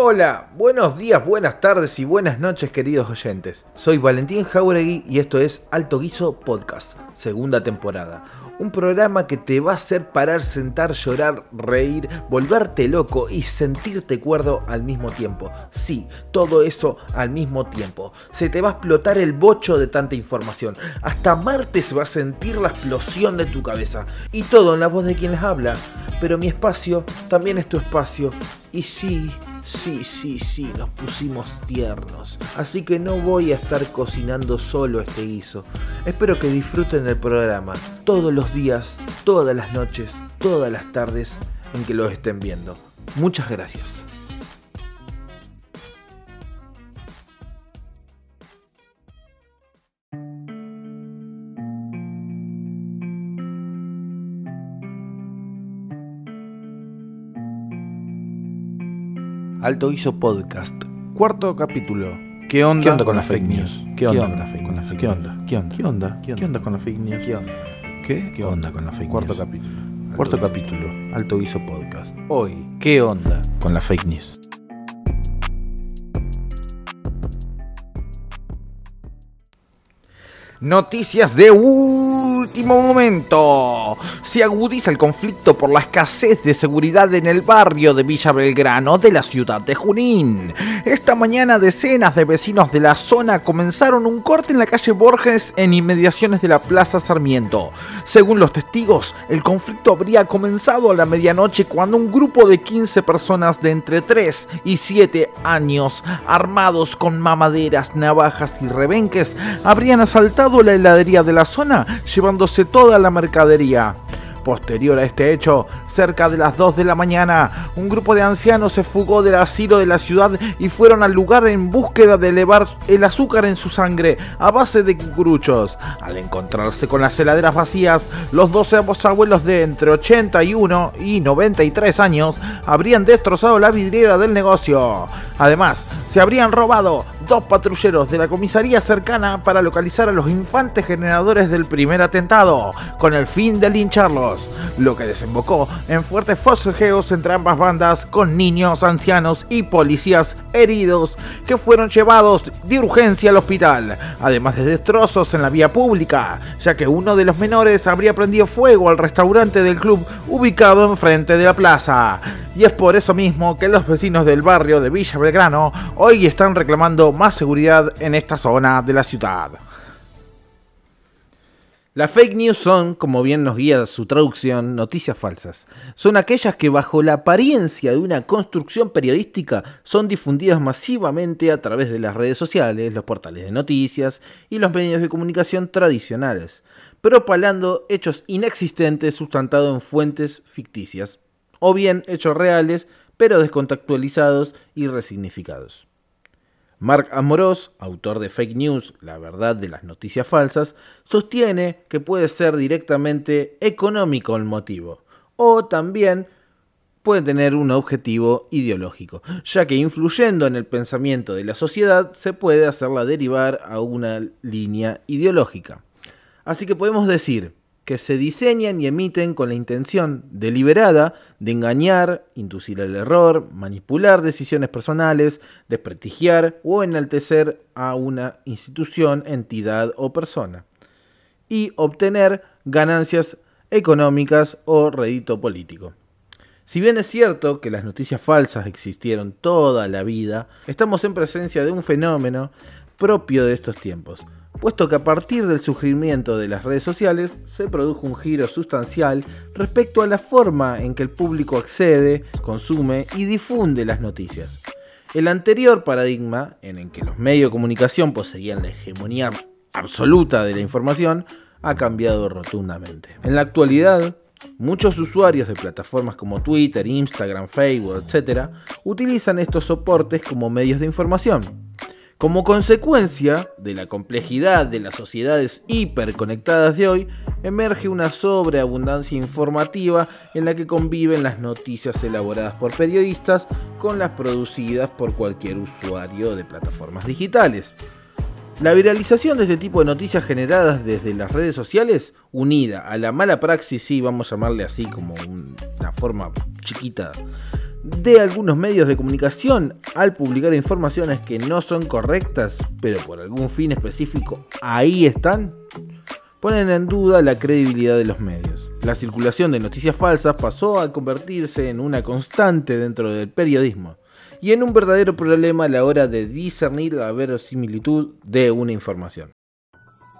Hola, buenos días, buenas tardes y buenas noches queridos oyentes. Soy Valentín Jauregui y esto es Alto Guiso Podcast, segunda temporada. Un programa que te va a hacer parar, sentar, llorar, reír, volverte loco y sentirte cuerdo al mismo tiempo. Sí, todo eso al mismo tiempo. Se te va a explotar el bocho de tanta información. Hasta Marte se va a sentir la explosión de tu cabeza. Y todo en la voz de quien les habla. Pero mi espacio también es tu espacio. Y sí, Sí, sí, sí, nos pusimos tiernos. Así que no voy a estar cocinando solo este guiso. Espero que disfruten del programa todos los días, todas las noches, todas las tardes en que lo estén viendo. Muchas gracias. Alto Hizo Podcast, cuarto capítulo. ¿Qué onda, con, las fake news? ¿Qué onda, con las fake news? ¿Qué onda? ¿Qué onda? ¿Qué onda? ¿Qué onda con las fake news? ¿Qué onda? ¿Qué? ¿Qué onda con las fake Cuarto news? capítulo. Cuarto capítulo. Alto Hizo Podcast. Hoy, ¿qué onda? Con las fake news. Noticias de último momento. Se agudiza el conflicto por la escasez de seguridad en el barrio de Villa Belgrano de la ciudad de Junín. Esta mañana decenas de vecinos de la zona comenzaron un corte en la calle Borges en inmediaciones de la Plaza Sarmiento. Según los testigos, el conflicto habría comenzado a la medianoche cuando un grupo de 15 personas de entre 3 y 7 años, armados con mamaderas, navajas y rebenques, habrían asaltado la heladería de la zona, llevándose toda la mercadería. Posterior a este hecho, cerca de las 2 de la mañana, un grupo de ancianos se fugó del asilo de la ciudad y fueron al lugar en búsqueda de elevar el azúcar en su sangre a base de cucuruchos. Al encontrarse con las heladeras vacías, los 12 abuelos de entre 81 y 93 años habrían destrozado la vidriera del negocio. Además, se habrían robado dos patrulleros de la comisaría cercana para localizar a los infantes generadores del primer atentado, con el fin de lincharlos, lo que desembocó en fuertes forcejeos entre ambas bandas con niños, ancianos y policías heridos que fueron llevados de urgencia al hospital, además de destrozos en la vía pública, ya que uno de los menores habría prendido fuego al restaurante del club ubicado enfrente de la plaza. Y es por eso mismo que los vecinos del barrio de Villa Belgrano hoy están reclamando más seguridad en esta zona de la ciudad. Las fake news son, como bien nos guía su traducción, noticias falsas. Son aquellas que bajo la apariencia de una construcción periodística son difundidas masivamente a través de las redes sociales, los portales de noticias y los medios de comunicación tradicionales, propalando hechos inexistentes sustentados en fuentes ficticias, o bien hechos reales pero descontextualizados y resignificados. Mark Amorós, autor de Fake News, La verdad de las noticias falsas, sostiene que puede ser directamente económico el motivo, o también puede tener un objetivo ideológico, ya que influyendo en el pensamiento de la sociedad se puede hacerla derivar a una línea ideológica. Así que podemos decir que se diseñan y emiten con la intención deliberada de engañar, inducir al error, manipular decisiones personales, desprestigiar o enaltecer a una institución, entidad o persona, y obtener ganancias económicas o rédito político. Si bien es cierto que las noticias falsas existieron toda la vida, estamos en presencia de un fenómeno propio de estos tiempos, puesto que a partir del surgimiento de las redes sociales se produjo un giro sustancial respecto a la forma en que el público accede, consume y difunde las noticias. El anterior paradigma, en el que los medios de comunicación poseían la hegemonía absoluta de la información, ha cambiado rotundamente. En la actualidad, muchos usuarios de plataformas como Twitter, Instagram, Facebook, etc., utilizan estos soportes como medios de información como consecuencia de la complejidad de las sociedades hiperconectadas de hoy, emerge una sobreabundancia informativa en la que conviven las noticias elaboradas por periodistas con las producidas por cualquier usuario de plataformas digitales. La viralización de este tipo de noticias generadas desde las redes sociales, unida a la mala praxis, sí, vamos a llamarle así como una forma chiquita de algunos medios de comunicación al publicar informaciones que no son correctas, pero por algún fin específico ahí están, ponen en duda la credibilidad de los medios. La circulación de noticias falsas pasó a convertirse en una constante dentro del periodismo y en un verdadero problema a la hora de discernir la verosimilitud de una información.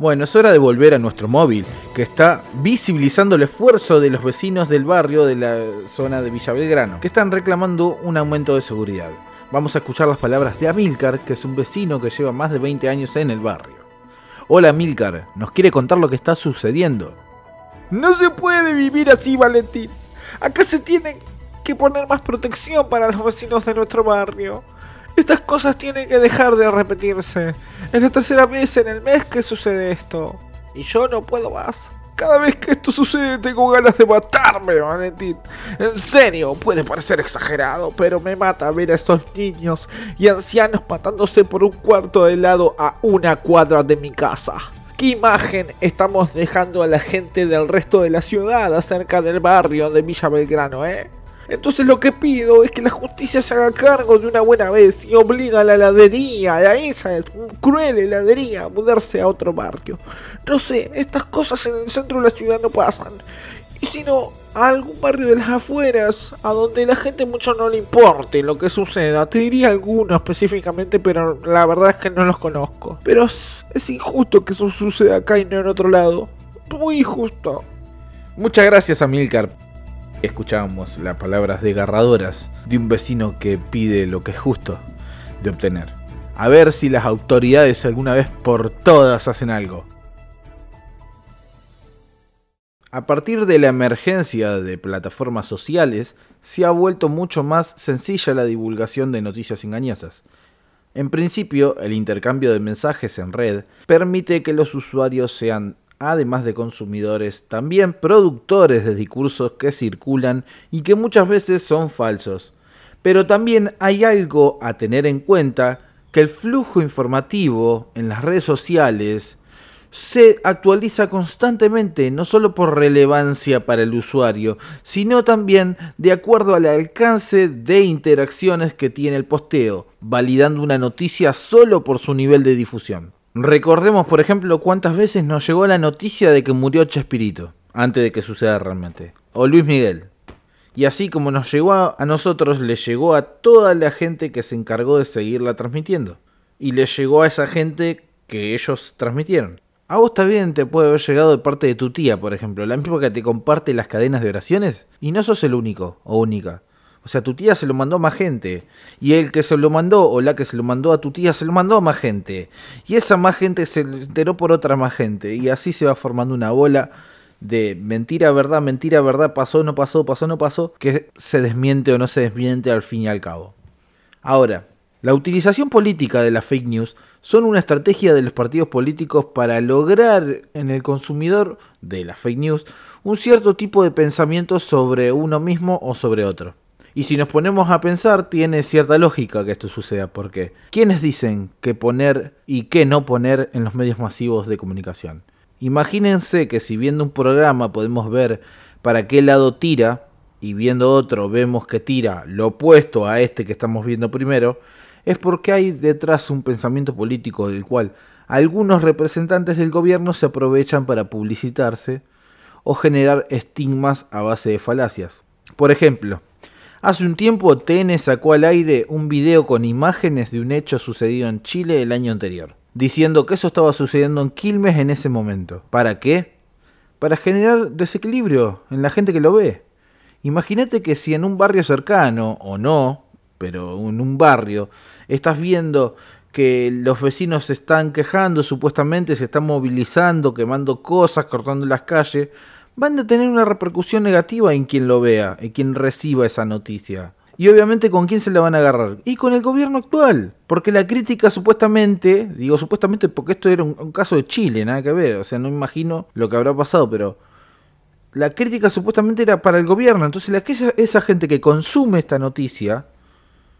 Bueno, es hora de volver a nuestro móvil, que está visibilizando el esfuerzo de los vecinos del barrio de la zona de Villa Belgrano, que están reclamando un aumento de seguridad. Vamos a escuchar las palabras de Amilcar, que es un vecino que lleva más de 20 años en el barrio. Hola Amilcar, ¿nos quiere contar lo que está sucediendo? No se puede vivir así, Valentín. Acá se tiene que poner más protección para los vecinos de nuestro barrio. Estas cosas tienen que dejar de repetirse. Es la tercera vez en el mes que sucede esto. Y yo no puedo más. Cada vez que esto sucede tengo ganas de matarme, Valentín. En serio, puede parecer exagerado, pero me mata ver a estos niños y ancianos matándose por un cuarto de helado a una cuadra de mi casa. ¿Qué imagen estamos dejando a la gente del resto de la ciudad acerca del barrio de Villa Belgrano, eh? Entonces lo que pido es que la justicia se haga cargo de una buena vez y obliga a la heladería, a esa cruel heladería, a mudarse a otro barrio. No sé, estas cosas en el centro de la ciudad no pasan. Y si no, a algún barrio de las afueras, a donde la gente mucho no le importe lo que suceda. Te diría alguno específicamente, pero la verdad es que no los conozco. Pero es, es injusto que eso suceda acá y no en otro lado. Muy injusto. Muchas gracias, Amilcar. Escuchábamos las palabras desgarradoras de un vecino que pide lo que es justo de obtener. A ver si las autoridades alguna vez por todas hacen algo. A partir de la emergencia de plataformas sociales, se ha vuelto mucho más sencilla la divulgación de noticias engañosas. En principio, el intercambio de mensajes en red permite que los usuarios sean además de consumidores, también productores de discursos que circulan y que muchas veces son falsos. Pero también hay algo a tener en cuenta que el flujo informativo en las redes sociales se actualiza constantemente, no solo por relevancia para el usuario, sino también de acuerdo al alcance de interacciones que tiene el posteo, validando una noticia solo por su nivel de difusión. Recordemos, por ejemplo, cuántas veces nos llegó la noticia de que murió Chespirito, antes de que suceda realmente. O Luis Miguel. Y así como nos llegó a, nosotros, le llegó a toda la gente que se encargó de seguirla transmitiendo. Y le llegó a esa gente que ellos transmitieron. A vos también te puede haber llegado de parte de tu tía, por ejemplo, la misma que te comparte las cadenas de oraciones. Y no sos el único o única. O sea, tu tía se lo mandó a más gente. Y el que se lo mandó, o la que se lo mandó a tu tía, se lo mandó a más gente. Y esa más gente se enteró por otra más gente. Y así se va formando una bola de mentira, verdad, mentira, verdad, pasó, no pasó, pasó, no pasó, que se desmiente o no se desmiente al fin y al cabo. Ahora, la utilización política de las fake news son una estrategia de los partidos políticos para lograr en el consumidor de las fake news un cierto tipo de pensamiento sobre uno mismo o sobre otro. Y si nos ponemos a pensar, tiene cierta lógica que esto suceda, porque ¿quiénes dicen qué poner y qué no poner en los medios masivos de comunicación? Imagínense que si viendo un programa podemos ver para qué lado tira, y viendo otro vemos que tira lo opuesto a este que estamos viendo primero, es porque hay detrás un pensamiento político del cual algunos representantes del gobierno se aprovechan para publicitarse o generar estigmas a base de falacias. Por ejemplo, Hace un tiempo TN sacó al aire un video con imágenes de un hecho sucedido en Chile el año anterior, diciendo que eso estaba sucediendo en Quilmes en ese momento. ¿Para qué? Para generar desequilibrio en la gente que lo ve. Imagínate que si en un barrio cercano, o no, pero en un barrio, estás viendo que los vecinos se están quejando, supuestamente se están movilizando, quemando cosas, cortando las calles, van a tener una repercusión negativa en quien lo vea, en quien reciba esa noticia. Y obviamente con quién se la van a agarrar. Y con el gobierno actual. Porque la crítica supuestamente, digo supuestamente porque esto era un, caso de Chile, nada que ver. O sea, no imagino lo que habrá pasado, pero la crítica supuestamente era para el gobierno. Entonces aquella, esa gente que consume esta noticia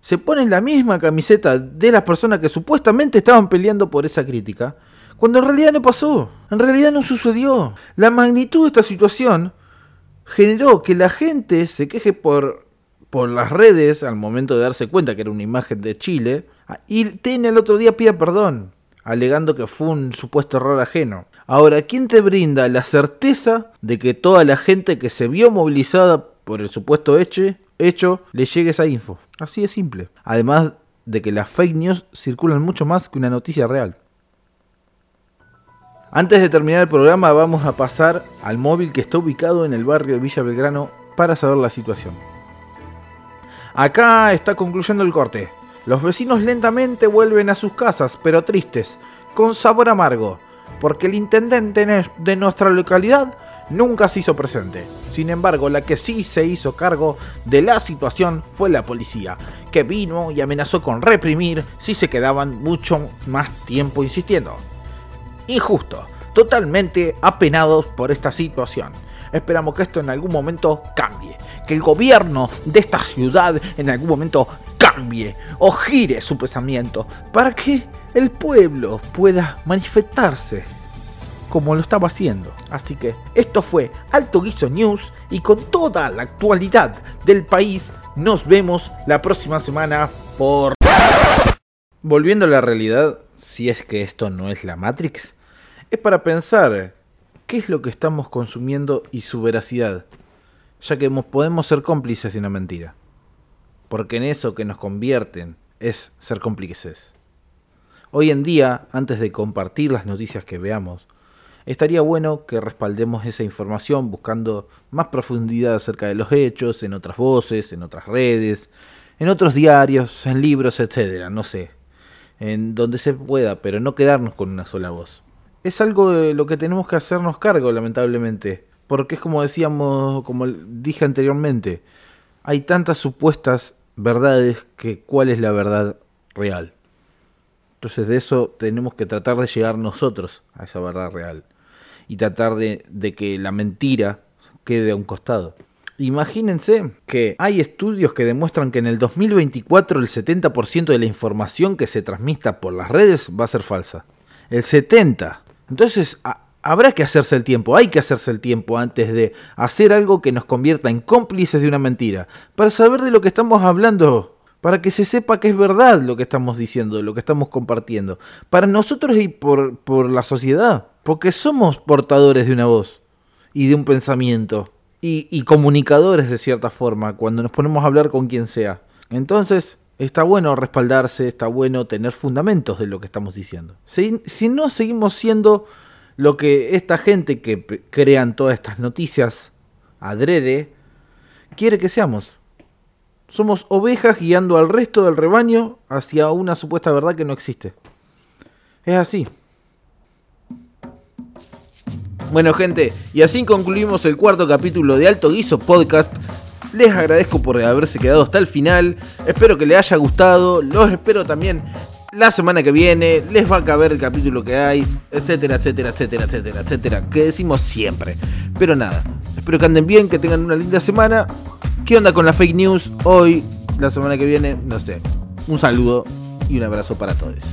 se pone en la misma camiseta de las personas que supuestamente estaban peleando por esa crítica cuando en realidad no pasó, en realidad no sucedió. La magnitud de esta situación generó que la gente se queje por por las redes al momento de darse cuenta que era una imagen de Chile. Y TN el otro día pide perdón, alegando que fue un supuesto error ajeno. Ahora, ¿quién te brinda la certeza de que toda la gente que se vio movilizada por el supuesto hecho, hecho le llegue esa info? Así de simple. Además de que las fake news circulan mucho más que una noticia real. Antes de terminar el programa vamos a pasar al móvil que está ubicado en el barrio de Villa Belgrano para saber la situación. Acá está concluyendo el corte. Los vecinos lentamente vuelven a sus casas, pero tristes, con sabor amargo, porque el intendente de nuestra localidad nunca se hizo presente. Sin embargo, la que sí se hizo cargo de la situación fue la policía, que vino y amenazó con reprimir si se quedaban mucho más tiempo insistiendo. Injusto, totalmente apenados por esta situación. Esperamos que esto en algún momento cambie, que el gobierno de esta ciudad en algún momento cambie o gire su pensamiento para que el pueblo pueda manifestarse como lo estaba haciendo. Así que esto fue Alto Guiso News y con toda la actualidad del país nos vemos la próxima semana por... Volviendo a la realidad, si es que esto no es la Matrix, es para pensar qué es lo que estamos consumiendo y su veracidad, ya que podemos ser cómplices de una mentira. Porque en eso que nos convierten es ser cómplices. Hoy en día, antes de compartir las noticias que veamos, estaría bueno que respaldemos esa información buscando más profundidad acerca de los hechos, en otras voces, en otras redes, en otros diarios, en libros, etcétera, no sé, en donde se pueda, pero no quedarnos con una sola voz es algo de lo que tenemos que hacernos cargo, lamentablemente. Porque es como decíamos, como dije anteriormente, hay tantas supuestas verdades que cuál es la verdad real. Entonces de eso tenemos que tratar de llegar nosotros a esa verdad real. Y tratar de, de que la mentira quede a un costado. Imagínense que hay estudios que demuestran que en el 2024 el 70% de la información que se transmita por las redes va a ser falsa. El 70%. Entonces, habrá que hacerse el tiempo, hay que hacerse el tiempo antes de hacer algo que nos convierta en cómplices de una mentira, para saber de lo que estamos hablando, para que se sepa que es verdad lo que estamos diciendo, lo que estamos compartiendo, para nosotros y por, por la sociedad, porque somos portadores de una voz y de un pensamiento. Y, comunicadores de cierta forma cuando nos ponemos a hablar con quien sea. Entonces, está bueno respaldarse, está bueno tener fundamentos de lo que estamos diciendo. Si, si no seguimos siendo lo que esta gente que crean todas estas noticias adrede quiere que seamos. Somos ovejas guiando al resto del rebaño hacia una supuesta verdad que no existe. Es así. Bueno gente, y así concluimos el cuarto capítulo de Alto Guiso Podcast. Les agradezco por haberse quedado hasta el final. Espero que les haya gustado. Los espero también la semana que viene. Les va a caber el capítulo que hay. Etcétera, etcétera, etcétera, etcétera, etcétera. Que decimos siempre. Pero nada. Espero que anden bien, que tengan una linda semana. ¿Qué onda con la fake news? Hoy, la semana que viene, no sé. Un saludo y un abrazo para todos.